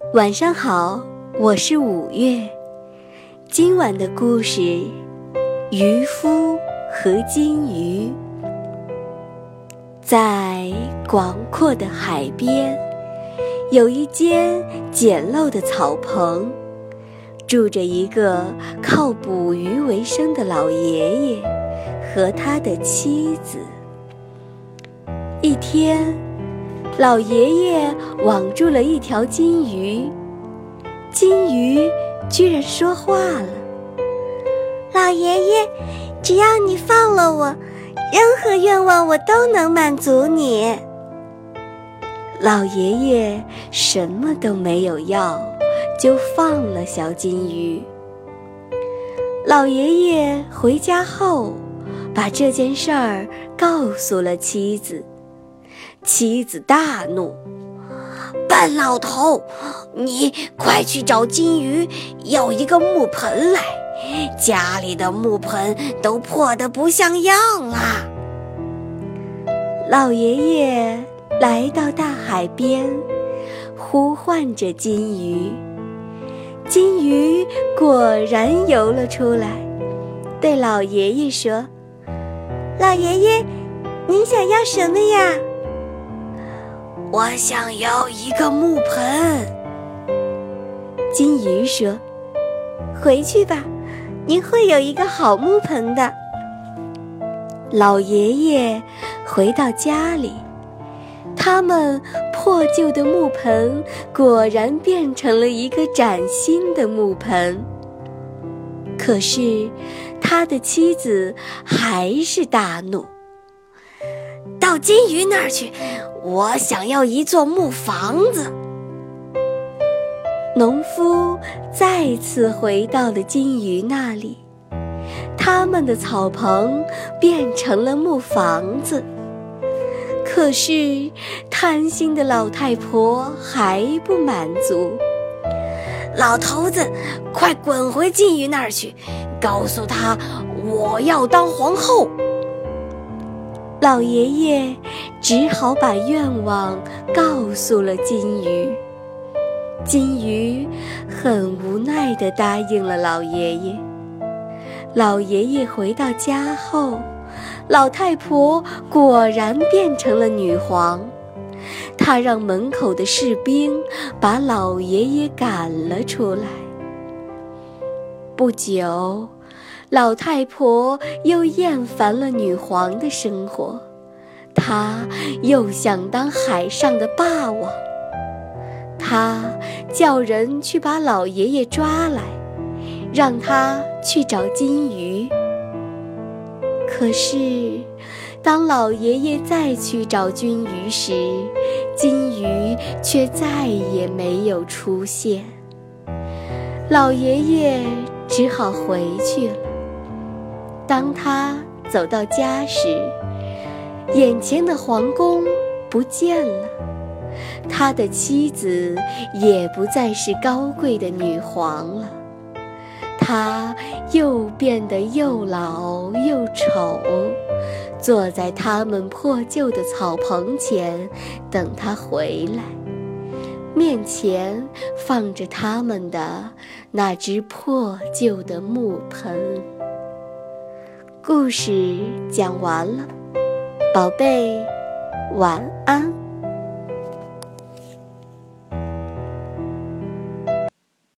晚上好，我是五月。今晚的故事《渔夫和金鱼》。在广阔的海边，有一间简陋的草棚，住着一个靠捕鱼为生的老爷爷和他的妻子。一天，老爷爷网住了一条金鱼，金鱼居然说话了：“老爷爷，只要你放了我，任何愿望我都能满足你。”老爷爷什么都没有要，就放了小金鱼。老爷爷回家后，把这件事儿告诉了妻子。妻子大怒：“笨老头，你快去找金鱼要一个木盆来！家里的木盆都破得不像样了。”老爷爷来到大海边，呼唤着金鱼。金鱼果然游了出来，对老爷爷说：“老爷爷，您想要什么呀？”我想要一个木盆。金鱼说：“回去吧，您会有一个好木盆的。”老爷爷回到家里，他们破旧的木盆果然变成了一个崭新的木盆。可是，他的妻子还是大怒。金鱼那儿去，我想要一座木房子。农夫再次回到了金鱼那里，他们的草棚变成了木房子。可是贪心的老太婆还不满足。老头子，快滚回金鱼那儿去，告诉他我要当皇后。老爷爷只好把愿望告诉了金鱼，金鱼很无奈地答应了老爷爷。老爷爷回到家后，老太婆果然变成了女皇，她让门口的士兵把老爷爷赶了出来。不久。老太婆又厌烦了女皇的生活，她又想当海上的霸王。她叫人去把老爷爷抓来，让他去找金鱼。可是，当老爷爷再去找金鱼时，金鱼却再也没有出现。老爷爷只好回去了。当他走到家时，眼前的皇宫不见了，他的妻子也不再是高贵的女皇了，她又变得又老又丑，坐在他们破旧的草棚前等他回来，面前放着他们的那只破旧的木盆。故事讲完了，宝贝，晚安。